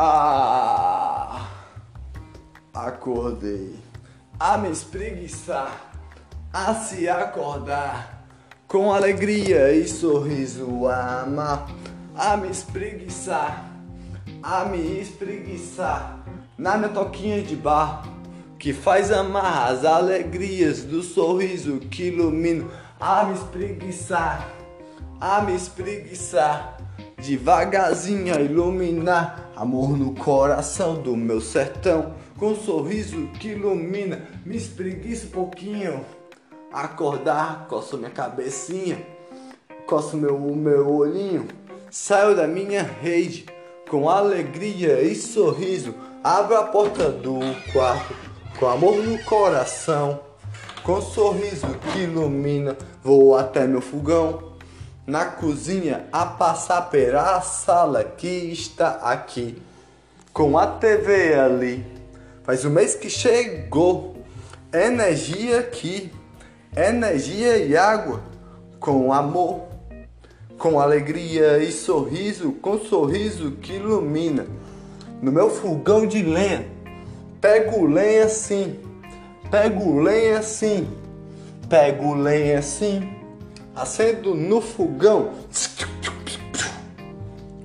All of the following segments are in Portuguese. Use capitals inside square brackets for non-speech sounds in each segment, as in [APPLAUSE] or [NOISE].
Ah, acordei. A me espreguiçar, a se acordar, com alegria e sorriso amar, a me espreguiçar, a me espreguiçar, na minha toquinha de bar, que faz amar as alegrias do sorriso que ilumina, a me espreguiçar, a me espreguiçar. Devagarzinho a iluminar amor no coração do meu sertão, com um sorriso que ilumina, me espreguiça um pouquinho, acordar, coço minha cabecinha, coço meu, meu olhinho, saio da minha rede, com alegria e sorriso, abro a porta do quarto, com amor no coração, com um sorriso que ilumina, vou até meu fogão na cozinha a passar pela sala que está aqui, com a TV ali. Faz um mês que chegou, energia aqui, energia e água, com amor, com alegria e sorriso, com sorriso que ilumina. No meu fogão de lenha, pego lenha assim, pego lenha assim, pego lenha assim acendo no fogão.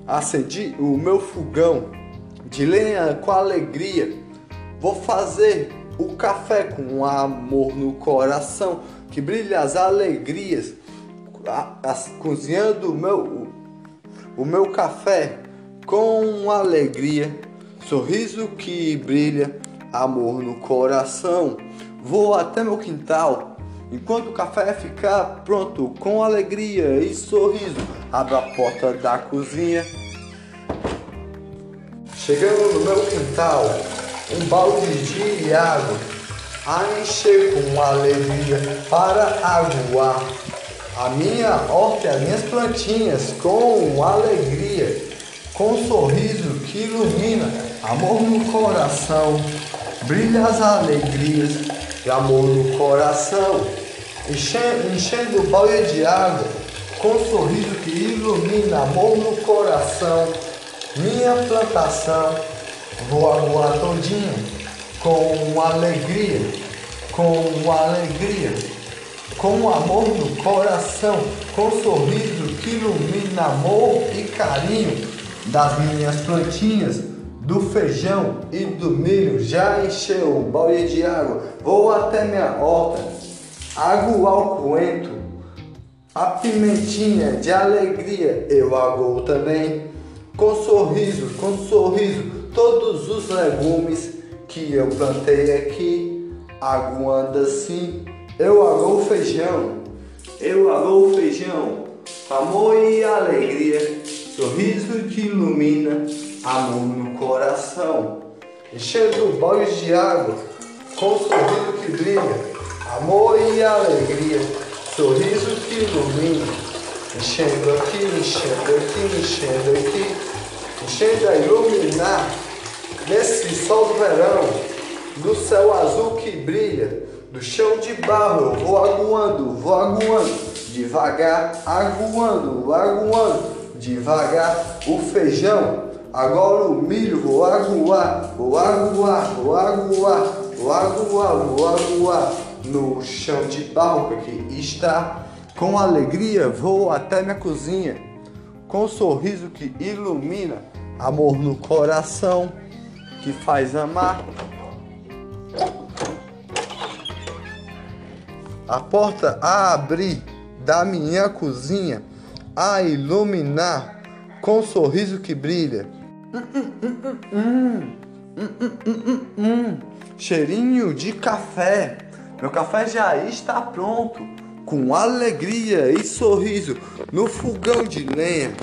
Acendi o meu fogão de lenha com alegria. Vou fazer o café com amor no coração que brilha as alegrias. cozinhando o meu, o meu café com alegria, sorriso que brilha, amor no coração. Vou até meu quintal Enquanto o café ficar pronto com alegria e sorriso, abro a porta da cozinha. Chegando no meu quintal, um balde de água a encher com alegria para aguar. A minha horta e as minhas plantinhas com alegria, com um sorriso que ilumina, amor no coração, brilha as alegrias de amor no coração, enchendo, o balde de água, com um sorriso que ilumina amor no coração, minha plantação, vou aguar todinha, com alegria, com alegria, com amor no coração, com sorriso que ilumina amor e carinho das minhas plantinhas do feijão e do milho já encheu o balde de água. Vou até minha horta, aguar o coentro, a pimentinha de alegria eu aguo também. Com sorriso, com sorriso, todos os legumes que eu plantei aqui, aguando assim. Eu aguo o feijão, eu aguo o feijão, amor e alegria, sorriso que ilumina amor no coração, enchendo baldes de água, com sorriso que brilha, amor e alegria, sorriso que ilumina, enchendo aqui, enchendo aqui, enchendo aqui, enchendo a iluminar, nesse sol do verão, do céu azul que brilha, do chão de barro eu vou aguando, vou aguando, devagar, aguando, aguando, devagar, o feijão. Agora o milho vou aguar, vou aguar, vou aguar, vou aguar, vou aguar no chão de barro que está. Com alegria vou até minha cozinha, com um sorriso que ilumina, amor no coração que faz amar. A porta a abrir da minha cozinha a iluminar com um sorriso que brilha Hum, hum, hum, Cheirinho de café. Meu café já está pronto. Com alegria e sorriso no fogão de lenha.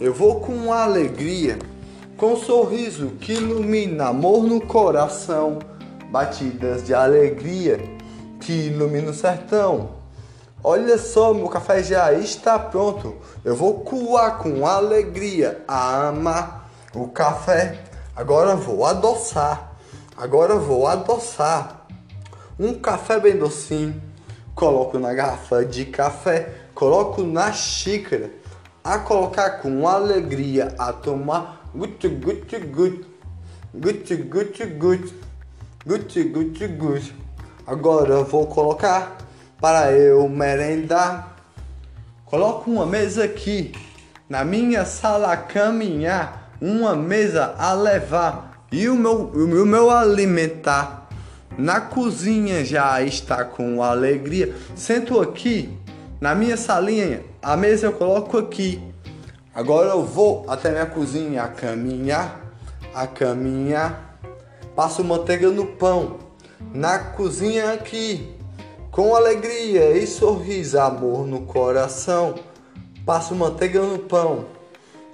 Eu vou com alegria, com um sorriso que ilumina amor no coração. Batidas de alegria que ilumina o sertão. Olha só, meu café já está pronto. Eu vou coar com alegria a amar o café. Agora vou adoçar. Agora vou adoçar. Um café bem docinho. Coloco na garrafa de café. Coloco na xícara. A colocar com alegria. A tomar gut gut gut. Gucci, Gucci, Gucci. Gucci, Gucci, Gucci. Agora vou colocar para eu merendar. Coloco uma mesa aqui na minha sala caminhar, uma mesa a levar e o meu, o meu alimentar. Na cozinha já está com alegria. Sento aqui na minha salinha, a mesa eu coloco aqui. Agora eu vou até minha cozinha a caminhar, a caminhar. Passo manteiga no pão, na cozinha aqui, com alegria e sorriso, amor no coração. Passo manteiga no pão,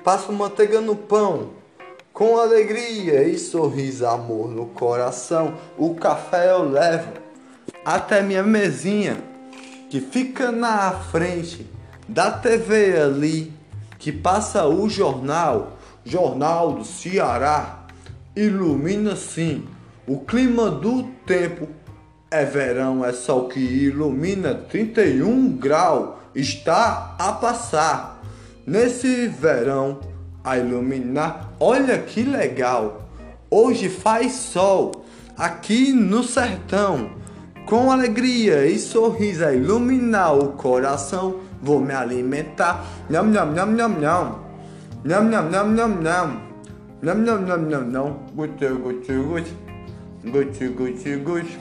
passo manteiga no pão, com alegria e sorriso, amor no coração. O café eu levo até minha mesinha, que fica na frente da TV ali, que passa o jornal, Jornal do Ceará, ilumina sim o clima do tempo é verão, é sol que ilumina 31 graus, está a passar. Nesse verão a iluminar, olha que legal. Hoje faz sol aqui no sertão. Com alegria e sorriso a iluminar o coração, vou me alimentar. Nham, nham, nham, nham, nham. Nham, nham, nham, nham, nham. Nham, nham, nham, nham, nham. Guti, guti, guti. Guti, guti, guti.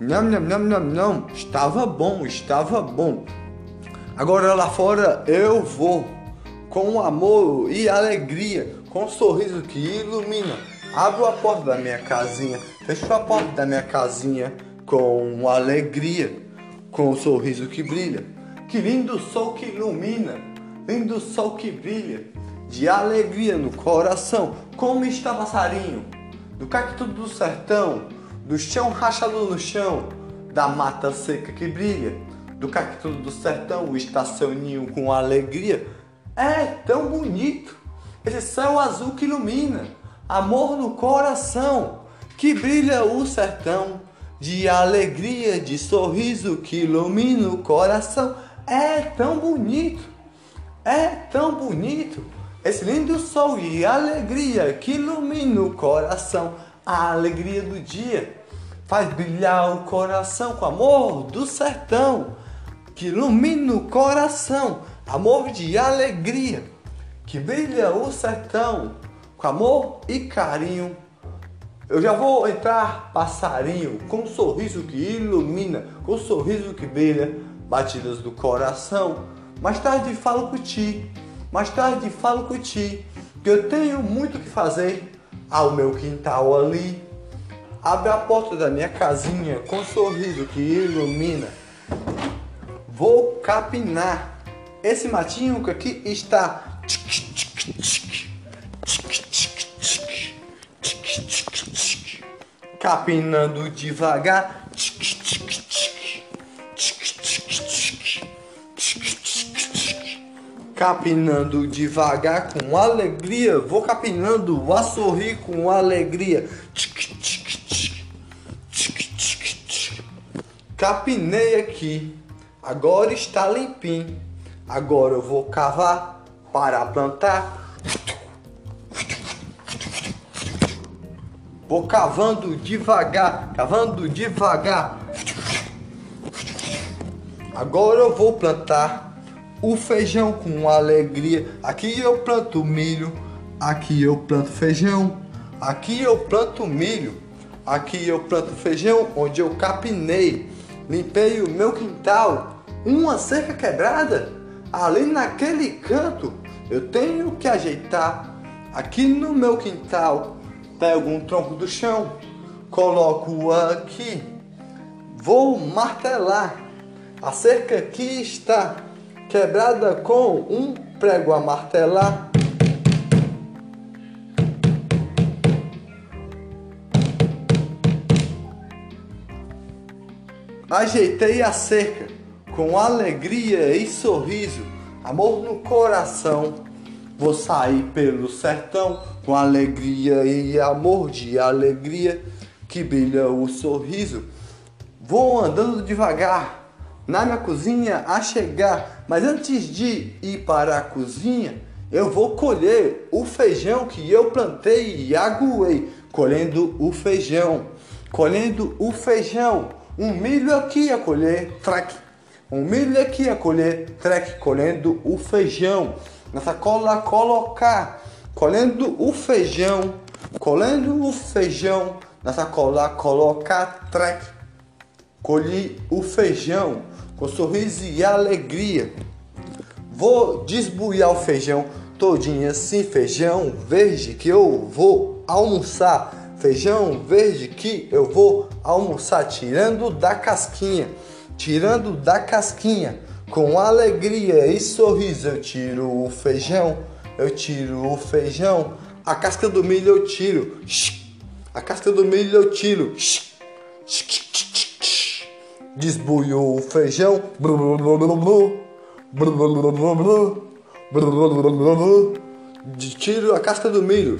Não, não, não, não, não. Estava bom, estava bom. Agora lá fora eu vou com amor e alegria, com um sorriso que ilumina. Abro a porta da minha casinha, fecho a porta da minha casinha com alegria, com um sorriso que brilha. Que lindo sol que ilumina, lindo sol que brilha, de alegria no coração. Como está passarinho? do cacto do sertão, do chão rachado no chão, da mata seca que brilha, do cacto do sertão está seu ninho com alegria. É tão bonito. Esse céu azul que ilumina, amor no coração, que brilha o sertão, de alegria, de sorriso que ilumina o coração. É tão bonito, é tão bonito. Esse lindo sol e alegria que ilumina o coração, a alegria do dia faz brilhar o coração com amor do sertão, que ilumina o coração, amor de alegria, que brilha o sertão com amor e carinho. Eu já vou entrar passarinho com um sorriso que ilumina, com um sorriso que brilha, batidas do coração. Mais tarde falo com ti mais tarde falo com ti que eu tenho muito que fazer ao meu quintal ali. Abre a porta da minha casinha com um sorriso que ilumina. Vou capinar esse matinho aqui está. Capinando devagar. capinando devagar com alegria, vou capinando a sorrir com alegria. Capinei aqui, agora está limpinho. Agora eu vou cavar para plantar. Vou cavando devagar, cavando devagar. Agora eu vou plantar o feijão com alegria. Aqui eu planto milho, aqui eu planto feijão, aqui eu planto milho, aqui eu planto feijão, onde eu capinei, limpei o meu quintal, uma cerca quebrada, ali naquele canto eu tenho que ajeitar. Aqui no meu quintal, pego um tronco do chão, coloco aqui, vou martelar. A cerca aqui está quebrada com um prego a martelar. Ajeitei a cerca com alegria e sorriso, amor no coração. Vou sair pelo sertão com alegria e amor de alegria que brilha o sorriso. Vou andando devagar na minha cozinha a chegar, mas antes de ir para a cozinha, eu vou colher o feijão que eu plantei e aguei colhendo o feijão, colhendo o feijão. Um milho aqui a colher, track. Um milho aqui a colher, track, colhendo o feijão. Na sacola colocar, colhendo o feijão, colhendo o feijão. Na sacola colocar, track. Colhi o feijão com sorriso e alegria. Vou desbuiar o feijão todinho assim, feijão verde que eu vou almoçar. Feijão verde que eu vou almoçar, tirando da casquinha, tirando da casquinha. Com alegria e sorriso eu tiro o feijão, eu tiro o feijão. A casca do milho eu tiro, a casca do milho eu tiro. Desbuiou o feijão. Tiro a casca do milho.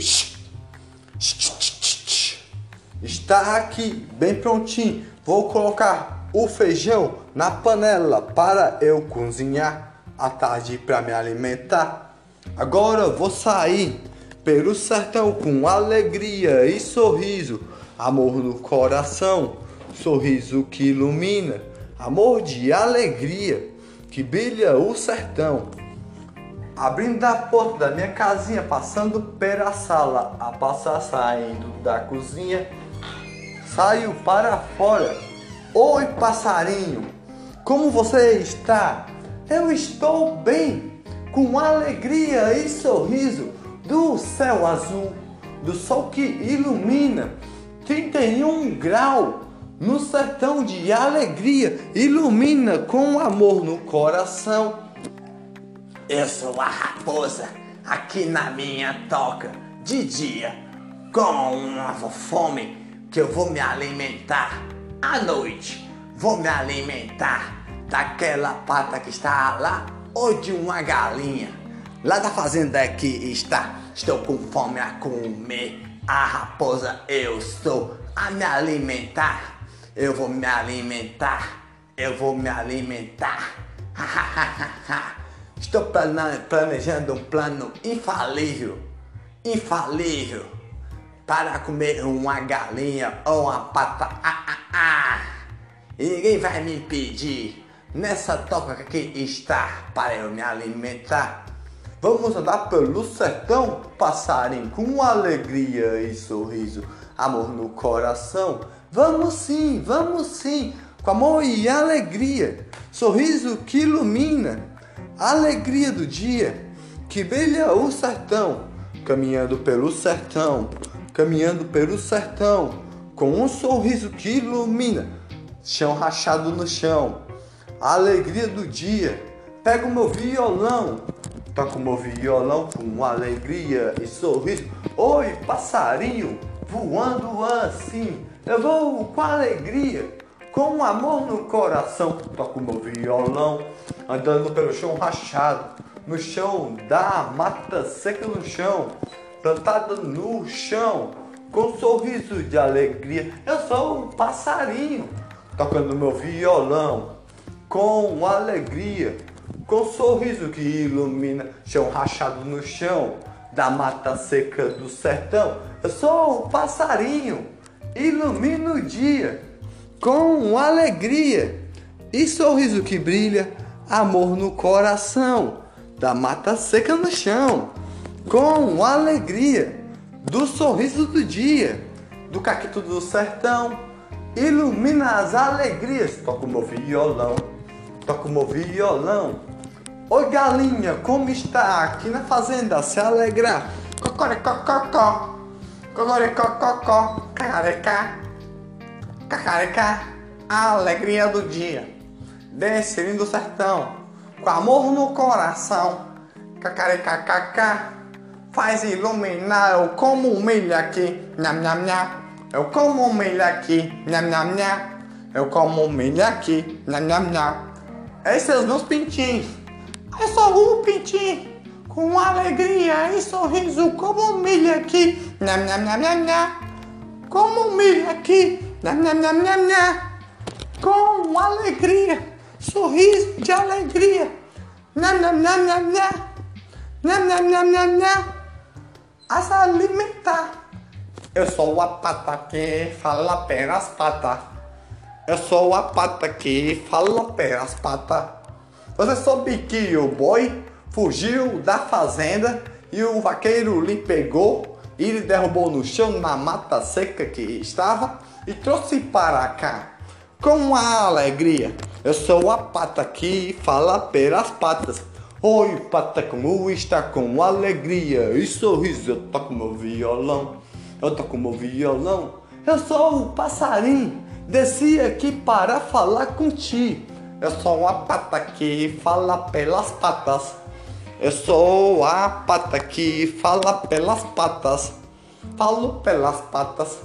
Está aqui, bem prontinho. Vou colocar o feijão na panela para eu cozinhar à tarde para me alimentar. Agora vou sair pelo sertão com alegria e sorriso, amor no coração, sorriso que ilumina, amor de alegria que brilha o sertão. Abrindo a porta da minha casinha, passando pela sala, a passar saindo da cozinha, saio para fora. Oi, passarinho, como você está? Eu estou bem, com alegria e sorriso do céu azul, do sol que ilumina 31 grau no sertão de alegria, ilumina com amor no coração. Eu sou a raposa aqui na minha toca de dia, com uma fome que eu vou me alimentar à noite. Vou me alimentar daquela pata que está lá ou de uma galinha. Lá da fazenda que está, estou com fome a comer. A raposa eu sou a me alimentar. Eu vou me alimentar. Eu vou me alimentar. [LAUGHS] Estou planejando um plano infalível, infalível, para comer uma galinha ou uma pata. Ah, ah, ah. Ninguém vai me impedir nessa toca que está para eu me alimentar. Vamos andar pelo sertão, passarinho com alegria e sorriso, amor no coração. Vamos sim, vamos sim, com amor e alegria, sorriso que ilumina alegria do dia que brilha o sertão, caminhando pelo sertão, caminhando pelo sertão, com um sorriso que ilumina, chão rachado no chão, a alegria do dia. Pega o meu violão, toca o meu violão com alegria e sorriso. Oi, passarinho, voando assim, eu vou com alegria com amor no coração, toco meu violão, andando pelo chão rachado, no chão da mata seca no chão, plantada no chão, com um sorriso de alegria. Eu sou um passarinho, tocando meu violão, com alegria, com um sorriso que ilumina, chão rachado no chão, da mata seca do sertão. Eu sou um passarinho, ilumino o dia com alegria e sorriso que brilha, amor no coração, da mata seca no chão, com alegria do sorriso do dia, do caquito do sertão, ilumina as alegrias. Toco meu violão, toco meu violão. Oi galinha, como está aqui na fazenda? Se alegrar. Cocoricococó, cocoricococó, cacarecá. Cacareca, a alegria do dia. Descendo do sertão, com amor no coração. Cacarecacacá, faz iluminar. Eu como milho aqui, nham nham nham. É Eu como milho aqui, nham nham nham. É Eu como milho aqui, nham nham nham. Esses são os meus pintinhos. Eu sou um pintinho com alegria e sorriso como milho aqui, nham nham nham nham nham. Como milho aqui, nham nham nham nham nham. Com alegria, sorriso de alegria, nham nham nham nham nham. Nham nham nham nham nham a se alimentar Eu sou a pata que fala pelas patas. Eu sou a pata que fala pelas patas. Você soube que o boi fugiu da fazenda e o vaqueiro lhe pegou e lhe derrubou no chão na mata seca que estava e trouxe para cá com a alegria. Eu sou a pata que fala pelas patas. Oi, pata, como está com alegria e sorriso? Eu toco meu violão, eu toco meu violão. Eu sou o passarinho, desci aqui para falar contigo. Eu sou a pata que fala pelas patas. Eu sou a pata que fala pelas patas. Falo pelas patas,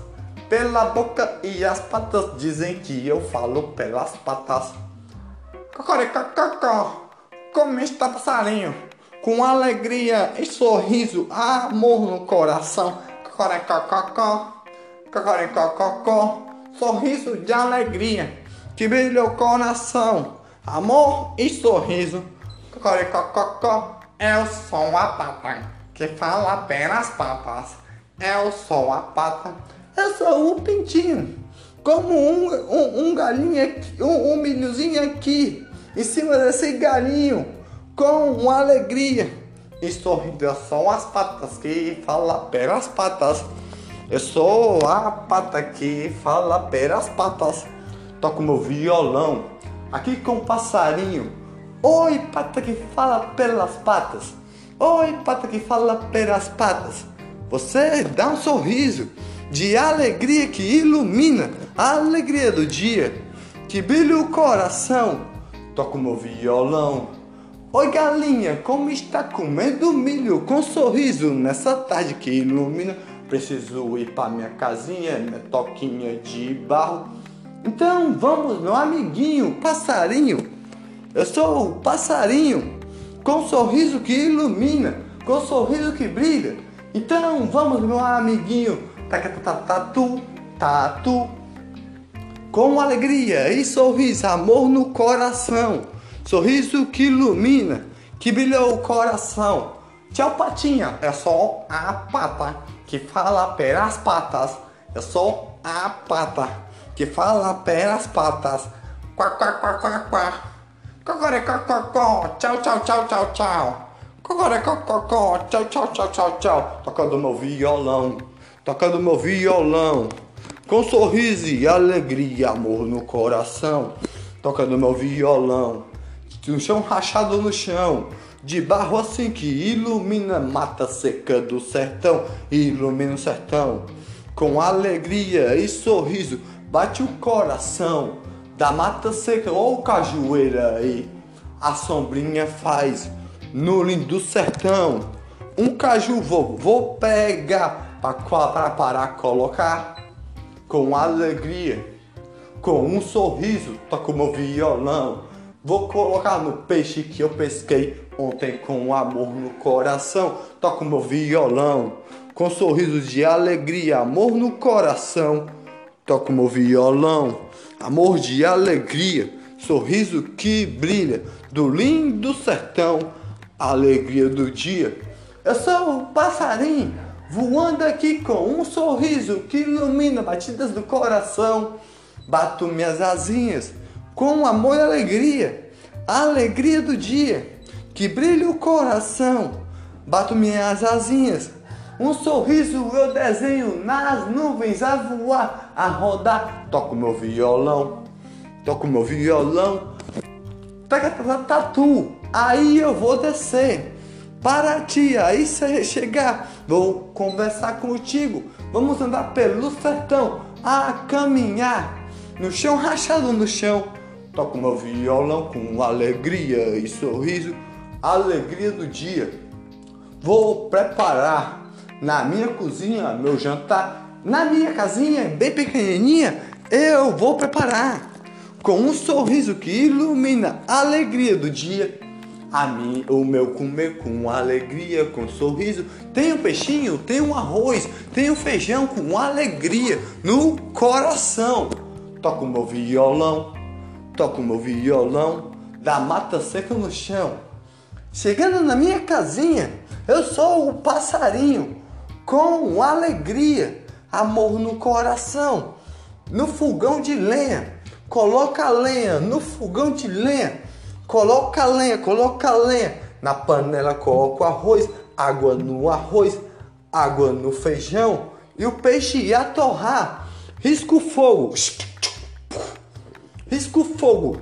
pela boca e as patas dizem que eu falo pelas patas. Cocoricococó. Como está passarinho? Com alegria e sorriso, amor no coração. Cocoricococó, cocoricococó. Sorriso de alegria que brilha o coração. Amor e sorriso. Cocoricococó. Eu sou a pata que fala pelas patas. Eu sou a pata. Eu sou o pintinho. Como um, um, um galinho aqui, um, um milhozinho aqui em cima desse galinho com alegria e sorrindo. São as patas que fala pelas patas. Eu sou a pata que fala pelas patas. Toco meu violão aqui com o passarinho. Oi, pata que fala pelas patas. Oi, pata que fala pelas patas. Você dá um sorriso de alegria que ilumina a alegria do dia, que brilha o coração toco meu violão. Oi galinha, como está comendo milho com sorriso nessa tarde que ilumina? Preciso ir para minha casinha, minha toquinha de barro. Então vamos, meu amiguinho, passarinho. Eu sou o passarinho com sorriso que ilumina, com sorriso que brilha. Então vamos, meu amiguinho, tatu, tatu, com alegria e sorriso, amor no coração. Sorriso que ilumina, que brilha o coração. Tchau, patinha. É só a pata que fala pelas patas. É só a pata que fala pelas patas. Quá, quá, quá, quá, quá. Cocoricococó. Tchau, tchau, tchau, tchau, tchau. Cocoricococó. Tchau, tchau, tchau, tchau, tchau. Tocando meu violão. Tocando meu violão. Com sorriso e alegria, amor no coração, tocando meu violão, no chão rachado no chão, de barro assim que ilumina mata seca do sertão, ilumina o sertão. Com alegria e sorriso, bate o coração da mata seca ou cajueira aí. A sombrinha faz no lindo sertão. Um caju vou, vou pegar para para colocar com alegria, com um sorriso, toco meu violão. Vou colocar no peixe que eu pesquei ontem com amor no coração. Toco meu violão, com sorrisos de alegria, amor no coração. Toco meu violão, amor de alegria, sorriso que brilha do lindo sertão, alegria do dia. Eu sou o passarinho voando aqui com um sorriso que ilumina batidas do coração. Bato minhas asinhas com amor e alegria, a alegria do dia que brilha o coração. Bato minhas asinhas, um sorriso eu desenho nas nuvens a voar, a rodar. Toco meu violão, toco meu violão, tatu, aí eu vou descer para ti, aí você chegar, vou conversar contigo. Vamos andar pelo sertão, a caminhar no chão rachado no chão. Toco meu violão com alegria e sorriso, alegria do dia. Vou preparar na minha cozinha meu jantar, na minha casinha bem pequenininha, eu vou preparar com um sorriso que ilumina a alegria do dia a mim, o meu comer com alegria, com sorriso. Tem um peixinho, tem um arroz, tem um feijão com alegria no coração. Toco meu violão, toco meu violão, da mata seca no chão. Chegando na minha casinha, eu sou o passarinho com alegria, amor no coração. No fogão de lenha, coloca a lenha. No fogão de lenha, coloca lenha, coloca lenha. Na panela coloca o arroz, água no arroz, água no feijão e o peixe ia torrar. Risca o fogo. Risca o fogo.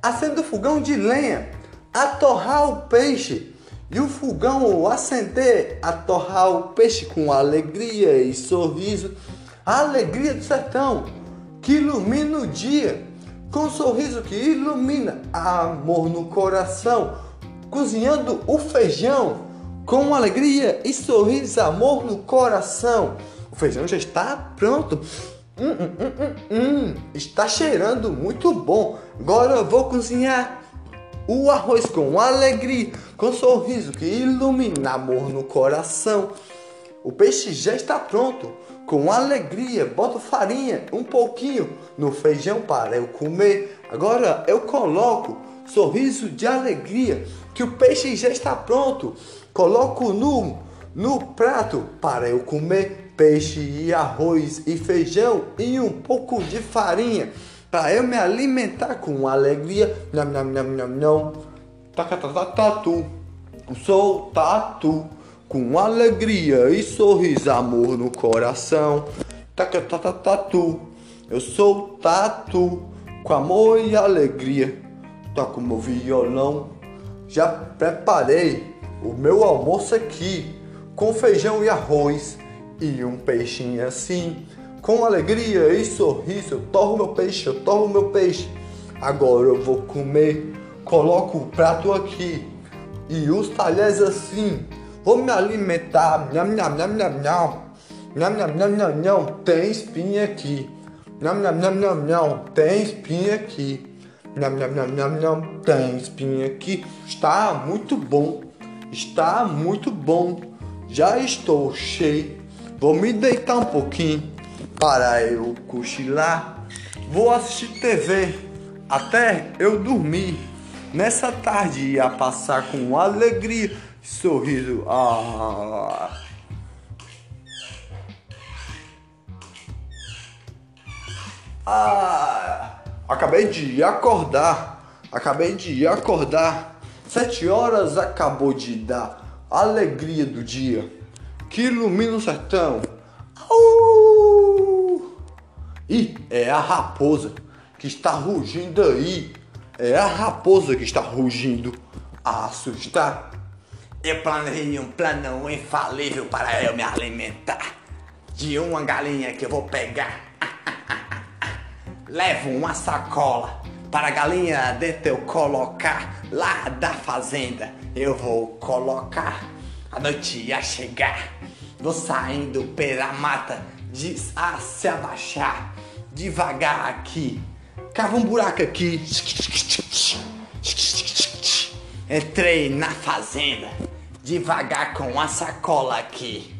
Acenda o fogão de lenha. A torrar o peixe. E o fogão acender a torrar o peixe com alegria e sorriso. A alegria do sertão que ilumina o dia. Com um sorriso que ilumina amor no coração. Cozinhando o feijão com alegria e sorriso, amor no coração. O feijão já está pronto. Hum, hum, hum, hum, hum. Está cheirando muito bom. Agora eu vou cozinhar o arroz com alegria, com sorriso que ilumina amor no coração. O peixe já está pronto, com alegria. Boto farinha, um pouquinho no feijão para eu comer. Agora eu coloco sorriso de alegria, que o peixe já está pronto. Coloco no, no prato para eu comer peixe e arroz e feijão e um pouco de farinha para eu me alimentar com alegria. Nham, nham, nham, nham, nham. Tatu. Sou tatu com alegria e sorriso, amor no coração. Tatu. Eu sou tatu com amor e alegria. Toco meu violão. Já preparei o meu almoço aqui com feijão e arroz e um peixinho assim. Com alegria e sorriso, eu torro meu peixe, eu torro meu peixe. Agora eu vou comer, coloco o prato aqui e os talheres assim. Vou me alimentar. Nham, nham, nham, nham, nham. Nham, nham, nham, nham, nham. Tem espinha aqui. Nham, nham, nham, nham, nham. Tem espinha aqui. Nham, nham, nham, nham, nham. Tem espinha aqui. Está muito bom. Está muito bom. Já estou cheio. Vou me deitar um pouquinho para eu cochilar. Vou assistir TV até eu dormir. Nessa tarde ia passar com alegria, sorriso. Ah. Ah, acabei de acordar. Acabei de acordar. Sete horas acabou de dar alegria do dia que ilumina o sertão. Au! E é a raposa que está rugindo aí. É a raposa que está rugindo a assustar. Eu planejei um plano infalível para eu me alimentar de uma galinha que eu vou pegar. [LAUGHS] Levo uma sacola para a galinha dentro eu colocar lá da fazenda. Eu vou colocar a noite ia chegar. Vou saindo pela mata de a se abaixar devagar aqui. Cava um buraco aqui. Entrei na fazenda devagar com a sacola aqui.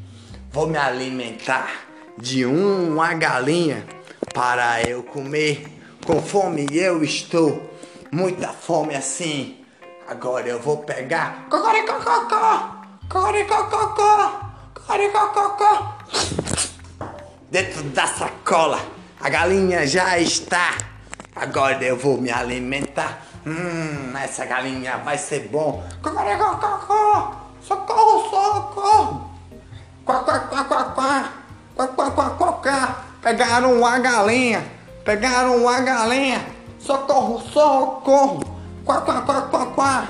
Vou me alimentar de uma galinha para eu comer. Com fome eu estou, muita fome assim. Agora eu vou pegar. Cocoricococó! Coricococó! Coricococó! Dentro da sacola, a galinha já está. Agora eu vou me alimentar. Hum, essa galinha vai ser bom. Cocoricococó! Socorro, socorro! Quá, quá, quá, quá, quá! Quá, quá, quá, quá, quá! Pegaram uma galinha! Pegaram uma galinha! Socorro, socorro! Quá, quá, quá, quá, quá!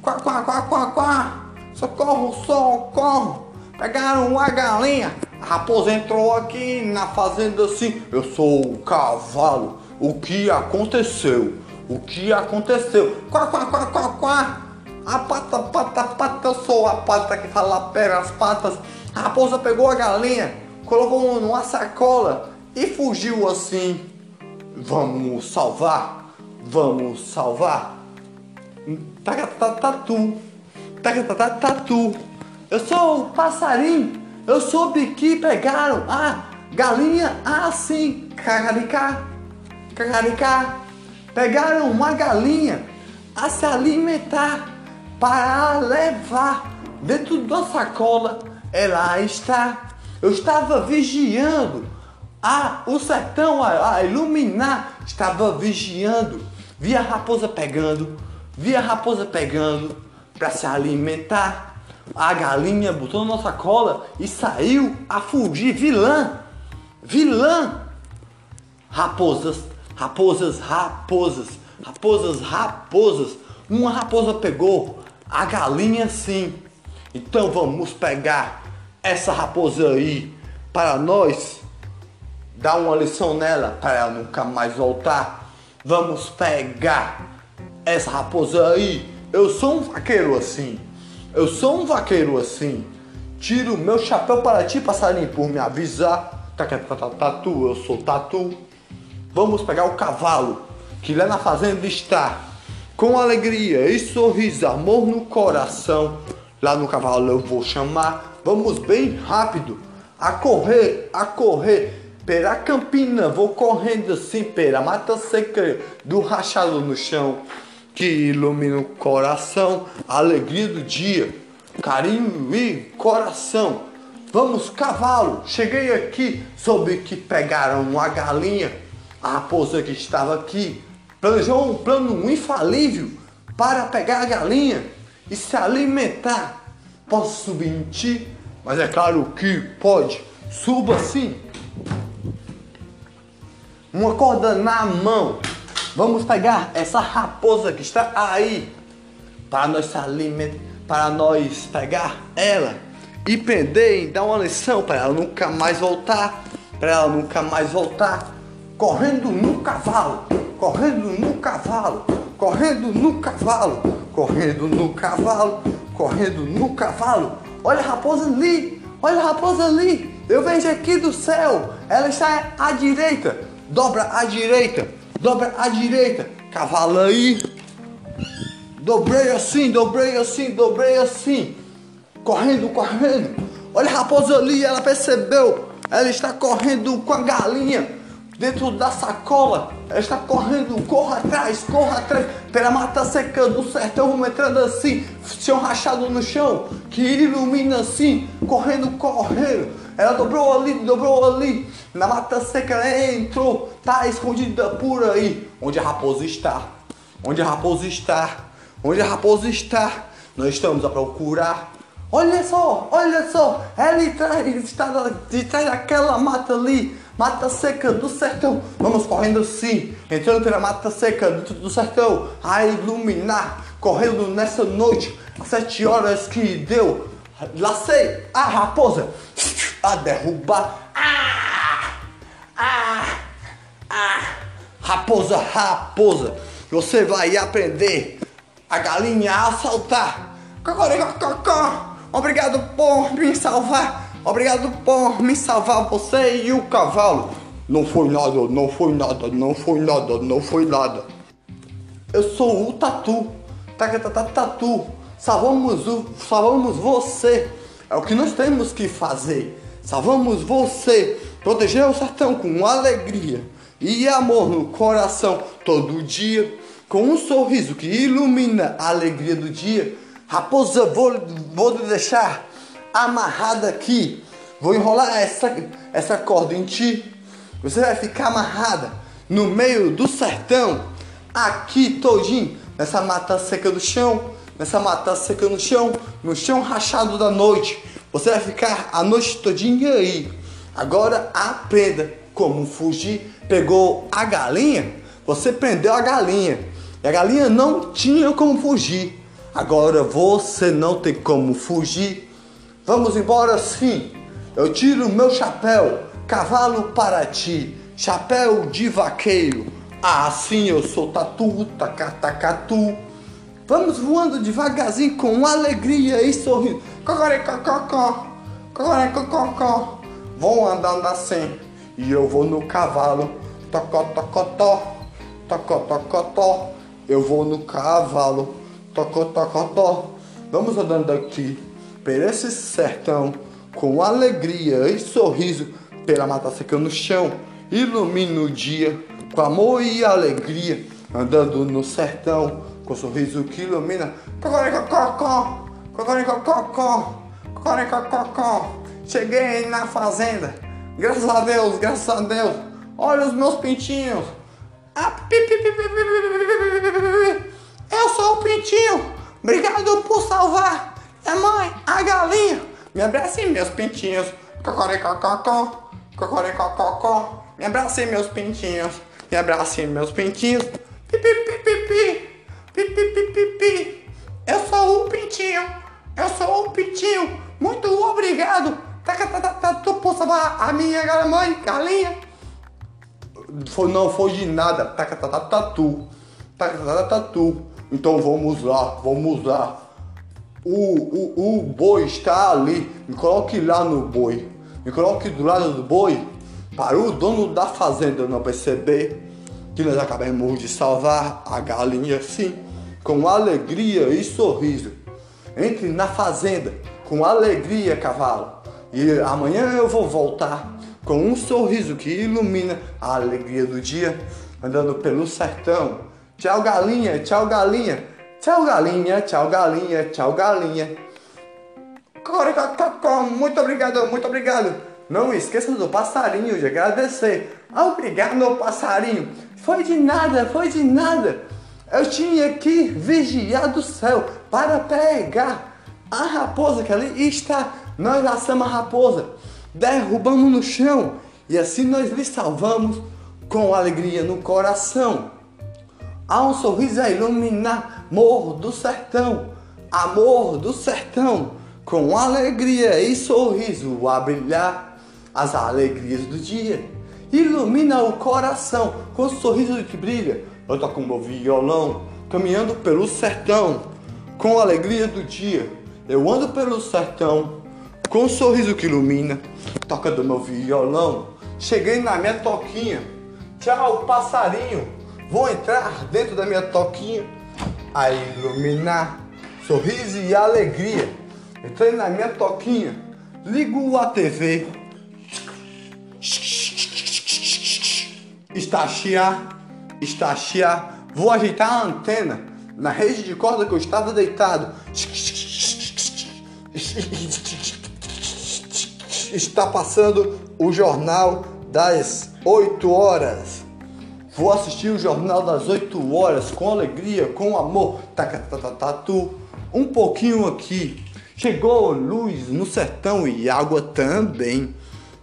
Quá, quá, quá, quá, quá! Socorro, socorro! Pegaram uma galinha. A raposa entrou aqui na fazenda assim. Eu sou o cavalo. O que aconteceu? O que aconteceu? Quá, quá, quá, quá, quá. A pata, pata, pata. Eu sou a pata que fala pelas patas. A raposa pegou a galinha, colocou numa sacola e fugiu assim. Vamos salvar? Vamos salvar? Tatu. Tatu. Eu sou o passarinho. Eu soube que pegaram a galinha assim. Cacaricá. Cacaricá. Pegaram uma galinha a se alimentar para levar dentro da sacola. Ela está. Eu estava vigiando a, o sertão a, a iluminar. Estava vigiando. Vi a raposa pegando. Vi a raposa pegando para se alimentar. A galinha botou na nossa cola e saiu a fugir. Vilã! Vilã! Raposas, raposas, raposas, raposas, raposas. Uma raposa pegou a galinha sim. Então vamos pegar essa raposa aí para nós dar uma lição nela para ela nunca mais voltar. Vamos pegar essa raposa aí. Eu sou um vaqueiro assim. Eu sou um vaqueiro assim. Tiro meu chapéu para ti, passarinho, por me avisar. Tatu, eu sou tatu. Vamos pegar o cavalo que lá na fazenda está. Com alegria e sorriso, amor no coração. Lá no cavalo eu vou chamar Vamos bem rápido. A correr, a correr. Pela campina, vou correndo assim pela mata seca do rachado no chão. Que ilumina o coração, a alegria do dia, carinho e coração. Vamos, cavalo, cheguei aqui, soube que pegaram uma galinha. A raposa que estava aqui planejou um plano infalível para pegar a galinha e se alimentar. Posso subir em ti? Mas é claro que pode. Suba sim. Uma corda na mão. Vamos pegar essa raposa que está aí para nós se alimentar, para nós pegar ela e prender e dar uma lição para ela nunca mais voltar, para ela nunca mais voltar, correndo no cavalo, correndo no cavalo, correndo no cavalo, correndo no cavalo, correndo no cavalo. Olha a raposa ali, olha a raposa ali. Eu vejo aqui do céu, ela está à direita. Dobra à direita, dobra à direita. Cavalo aí. Dobrei assim, dobrei assim, dobrei assim. Correndo, correndo. Olha a raposa ali, ela percebeu. Ela está correndo com a galinha dentro da sacola. Ela está correndo, corra atrás, corra atrás, pela mata seca do sertão, vamos entrando assim, chão rachado no chão, que ilumina assim, correndo, correndo. Ela dobrou ali, dobrou ali, na mata seca ela entrou, tá escondida por aí. Onde a raposa está? Onde a raposa está? Onde a raposa está? Nós estamos a procurar. Olha só, olha só, ela está de trás daquela mata ali mata seca do sertão. Vamos correndo assim, entrando pela mata seca do, do sertão, a iluminar, correndo nessa noite, às sete horas que deu. Lacei a raposa a derrubar. Ah! Ah! Ah! Raposa, raposa, você vai aprender a galinha a saltar. Obrigado por me salvar. Obrigado por me salvar, você e o cavalo. Não foi nada, não foi nada, não foi nada, não foi nada. Eu sou o Tatu. Tatu. Salvamos, o, salvamos você. É o que nós temos que fazer. Salvamos você. Proteger o sertão com alegria e amor no coração todo dia. Com um sorriso que ilumina a alegria do dia. Raposa, vou, vou deixar amarrada aqui. Vou enrolar essa, essa corda em ti. Você vai ficar amarrada no meio do sertão, aqui todinho, nessa mata seca do chão, nessa mata seca no chão, no chão rachado da noite. Você vai ficar a noite todinha aí. Agora aprenda como fugir. Pegou a galinha? Você prendeu a galinha. E a galinha não tinha como fugir. Agora você não tem como fugir. Vamos embora sim. Eu tiro meu chapéu, cavalo para ti, chapéu de vaqueiro. Assim eu sou tatu, tacatacatu. Vamos voando devagarzinho com alegria e sorriso. Cocoricococó, cocoricococó. Vou andando assim e eu vou no cavalo. Tocotocotó, tocotocotó. Eu vou no cavalo. Tocotocotó. Vamos andando aqui pelo esse sertão, com alegria e sorriso, pela mata secando no chão, ilumina o dia, com amor e alegria, andando no sertão, com sorriso que ilumina. Cocoricocó, cocoricocó, cocoricocó, cheguei na fazenda, graças a Deus, graças a Deus, olha os meus pintinhos. Eu sou o Pintinho, obrigado por salvar é mãe, a galinha. Me abracem meus pintinhos. Cocoricococó. Cocoricococó. Me abracem meus pintinhos. Me abracem meus pintinhos. Pi, pi, pi, pi, pi. Pi, pi, pi, pi, pi. Eu sou o pintinho. Eu sou o pintinho. Muito obrigado. Tá, tá, tá, tu por salvar a minha mãe, galinha. Não foi de nada. Taca, tá, tá, tatu. Taca, tá, tá, tatu. Então vamos lá, vamos lá. O, o, o boi está ali. Me coloque lá no boi. Me coloque do lado do boi. Para o dono da fazenda não perceber que nós acabamos de salvar a galinha sim, com alegria e sorriso. Entre na fazenda com alegria, cavalo. E amanhã eu vou voltar com um sorriso que ilumina a alegria do dia, andando pelo sertão. Tchau, galinha, tchau, galinha. Tchau, galinha, tchau, galinha, tchau, galinha. Muito obrigado, muito obrigado. Não esqueça do passarinho de agradecer. Obrigado, passarinho. Foi de nada, foi de nada. Eu tinha que vigiar do céu para pegar a raposa que ali está. Nós laçamos a raposa, derrubamos no chão e assim nós lhe salvamos com alegria no coração. Há um sorriso a iluminar Morro do Sertão, amor do sertão, com alegria e sorriso a brilhar as alegrias do dia. Ilumina o coração com o sorriso que brilha. Eu toco meu violão, caminhando pelo sertão, com alegria do dia. Eu ando pelo sertão, com o sorriso que ilumina, tocando meu violão. Cheguei na minha toquinha. Tchau, passarinho. Vou entrar dentro da minha toquinha a iluminar sorriso e alegria. Entrei na minha toquinha, ligo a TV. Está chiar. Vou ajeitar a antena na rede de corda que eu estava deitado. Está passando o jornal das 8 horas. Vou assistir o jornal das 8 horas com alegria, com amor. Tatu, um pouquinho aqui. Chegou luz no sertão e água também.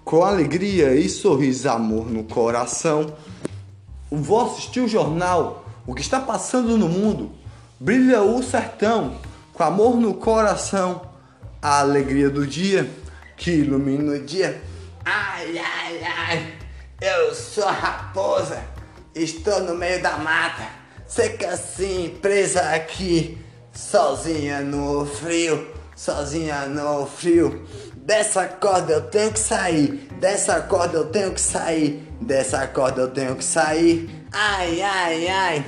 Com alegria e sorriso, amor no coração. Vou assistir o jornal, o que está passando no mundo. Brilha o sertão, com amor no coração. A alegria do dia que ilumina o dia. Ai, ai, ai, eu sou a raposa, estou no meio da mata, seca assim, presa aqui, sozinha no frio, sozinha no frio. Dessa corda eu tenho que sair, dessa corda eu tenho que sair, dessa corda eu tenho que sair. Ai, ai, ai,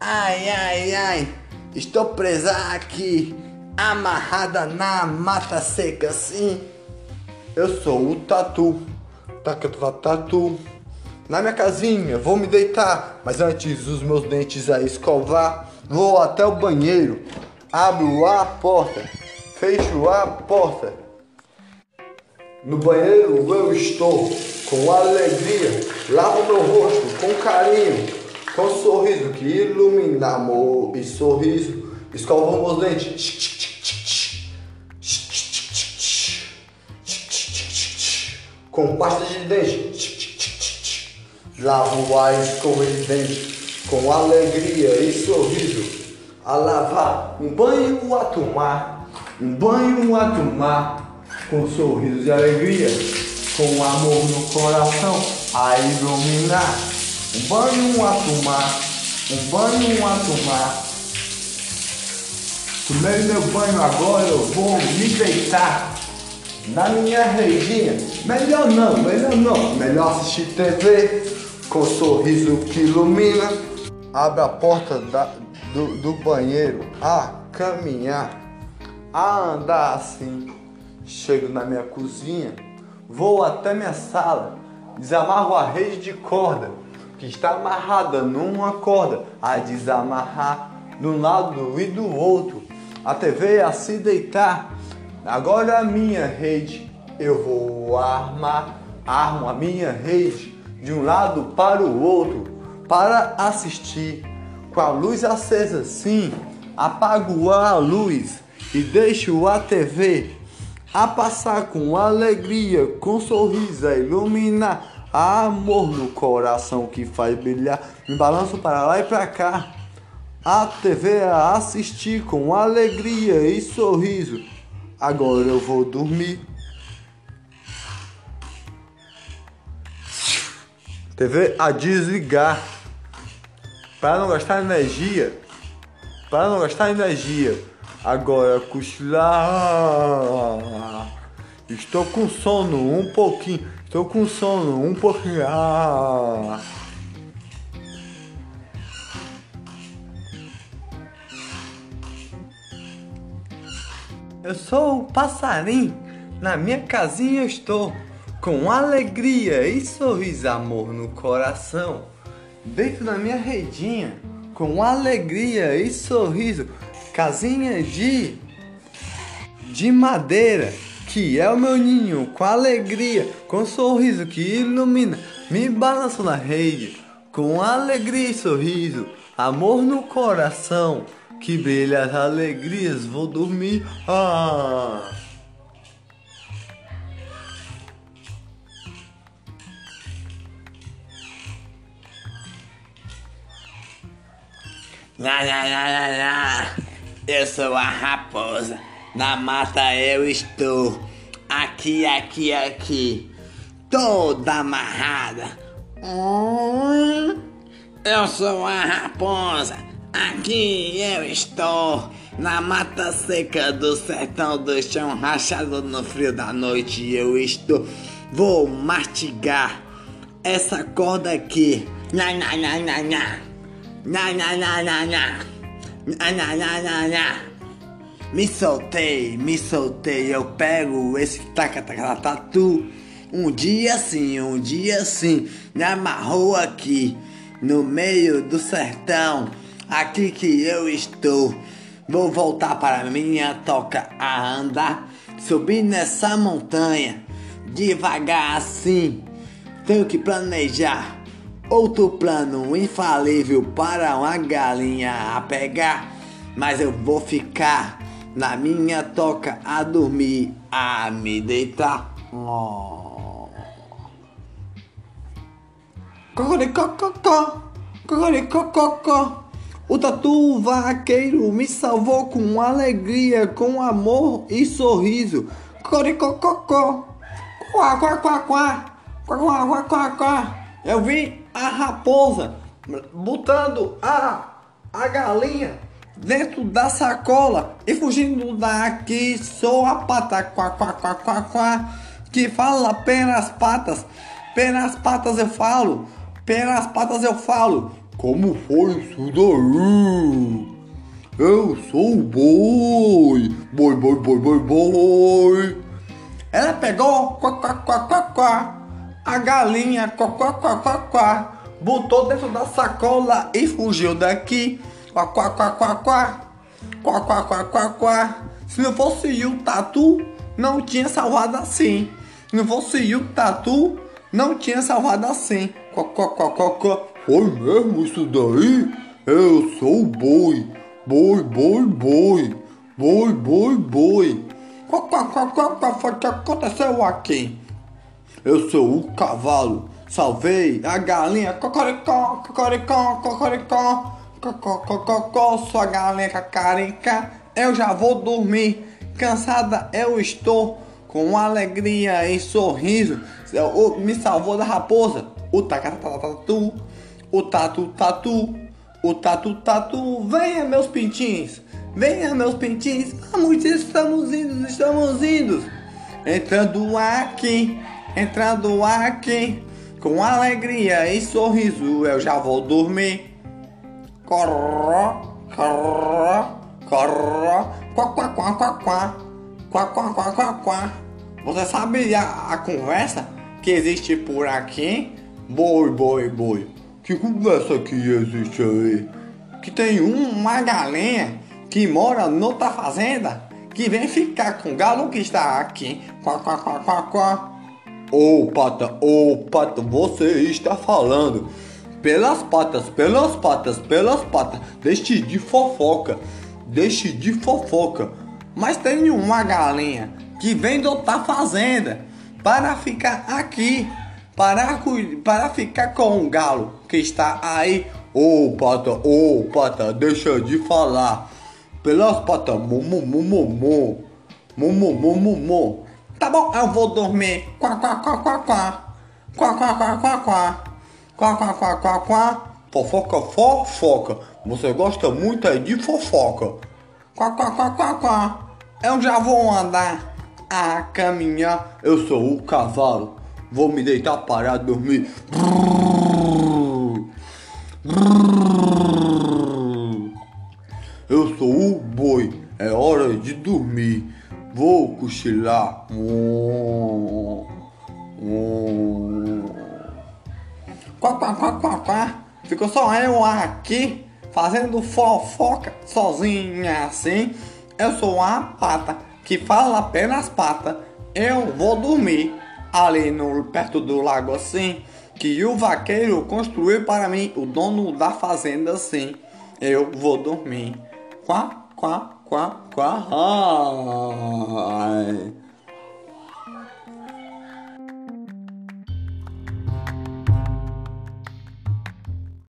ai, ai, ai, estou presa aqui, amarrada na mata seca assim. Eu sou o tatu, tatu. Na minha casinha, vou me deitar, mas antes os meus dentes a escovar, vou até o banheiro, abro a porta, fecho a porta. No banheiro eu estou com alegria, lavo meu rosto com carinho, com um sorriso que ilumina amor e sorriso, escovo meus dentes. com pasta de dente. Lavo de dente com alegria e sorriso. A lavar, um banho a tomar, um banho a tomar, com sorriso e alegria, com amor no coração a iluminar. Um banho a tomar, um banho a tomar. Tomei meu banho agora, eu vou me deitar na minha redinha. Melhor não, melhor não. Melhor assistir TV com sorriso que ilumina. Abre a porta da, do, do banheiro a caminhar, a andar assim. Chego na minha cozinha, vou até minha sala, desamarro a rede de corda que está amarrada numa corda, a desamarrar de um lado e do outro. A TV a se deitar Agora a minha rede eu vou armar, armo a minha rede de um lado para o outro para assistir com a luz acesa, sim, apago a luz e deixo a TV a passar com alegria, com sorriso a iluminar, amor no coração que faz brilhar, me balanço para lá e para cá. A TV a assistir com alegria e sorriso. Agora eu vou dormir. TV a desligar. Para não gastar energia. Para não gastar energia. Agora cochilar. Estou com sono um pouquinho. Estou com sono um pouquinho. Ah. Eu sou o passarinho, na minha casinha estou, com alegria e sorriso, amor no coração. Dentro da minha redinha, com alegria e sorriso, casinha de de madeira, que é o meu ninho, com alegria, com sorriso que ilumina, me balanço na rede, com alegria e sorriso, amor no coração que brilha as alegrias, vou dormir. Ah! Lá, lá, lá, lá. Eu sou a raposa. Na mata eu estou. Aqui, aqui, aqui. Toda amarrada. Hum, eu sou a raposa. Aqui eu estou. Na mata seca do sertão do chão rachado no frio da noite eu estou. Vou mastigar essa corda aqui. Nha, nha, nha, nha, nha. Nha, nha, nha, nha, nha. Nha, nha, nha, nha, nha. Me soltei, me soltei, eu pego esse taca-taca-tatu. Um dia sim, um dia sim, me amarrou aqui, no meio do sertão, aqui que eu estou. Vou voltar para minha toca a andar, subir nessa montanha, devagar assim. Tenho que planejar outro plano infalível para uma galinha a pegar, mas eu vou ficar na minha toca a dormir, a me deitar. Oh. Cocoricococó, cocoricococó. O tatu vaqueiro me salvou com alegria, com amor e sorriso. Cocoricococó. Quá, quá, quá. Quá, quá, quá, quá, quá. Eu vi a raposa botando a, a galinha dentro da sacola e fugindo daqui. Sou a pata, quá, quá, quá, quá, quá, que fala pelas patas. Pelas patas eu falo, pelas patas eu falo. Como foi isso daí? Eu sou o boi, boi, boi, boi, boi, boi. Ela pegou quá, quá, quá, quá, quá, a galinha cocó cocó quá, botou dentro da sacola e fugiu daqui. Quá quá quá quá quá. Quá quá quá quá quá. Se não fosse o tatu, não tinha salvado assim. Se não fosse o tatu, não tinha salvado assim. Quá quá quá quá quá. Foi mesmo isso daí? Eu sou o boi. Boi, boi, boi. Boi, boi, boi. Quá quá quá quá foi que aconteceu aqui? Eu sou o cavalo, salvei a galinha, cocoricó, cocoricó, cocoricó, cocó, sua galinha cacarica, eu já vou dormir, cansada eu estou, com alegria e sorriso, me salvou da raposa, o tatu, o tatu tatu, o tatu tatu, venha meus pintins, venha meus pintins, vamos, estamos indo, estamos indo, entrando aqui, entrando aqui, com alegria e sorriso, eu já vou dormir. Corró, corró, corró, quá, quá, quá, quá, quá, quá, quá, quá, quá, quá. Você sabe a, a conversa que existe por aqui? Boi, boi, boi. Que conversa que existe aí? Que tem um, uma galinha que mora noutra fazenda, que vem ficar com o galo que está aqui. Quá, quá, quá, quá, quá. Ô oh, pata, ô oh, pata, você está falando pelas patas, pelas patas, pelas patas, deixe de fofoca, deixe de fofoca. Mas tem uma galinha que vem de outra fazenda para ficar aqui, para, para ficar com o galo que está aí. Ô oh, pata, ô oh, pata, deixa de falar. Pelas patas, mumu, mumu, Tá bom, eu vou dormir. Quá, quá, quá, quá, quá. Quá, quá, quá, quá, quá. Quá, quá, quá, quá, quá. Fofoca, fofoca. Você gosta muito aí de fofoca. Quá, quá, quá, quá, quá. Eu já vou andar a caminhar. Eu sou o cavalo. Vou me deitar para dormir. Eu sou o boi. É hora de dormir. Vou cochilar. Quá, quá, quá, quá, quá. Ficou só eu aqui fazendo fofoca sozinha assim. Eu sou a pata que fala apenas pata. Eu vou dormir ali no perto do lago assim que o vaqueiro construiu para mim, o dono da fazenda assim. Eu vou dormir. Quá, quá, quá, quá. Ai.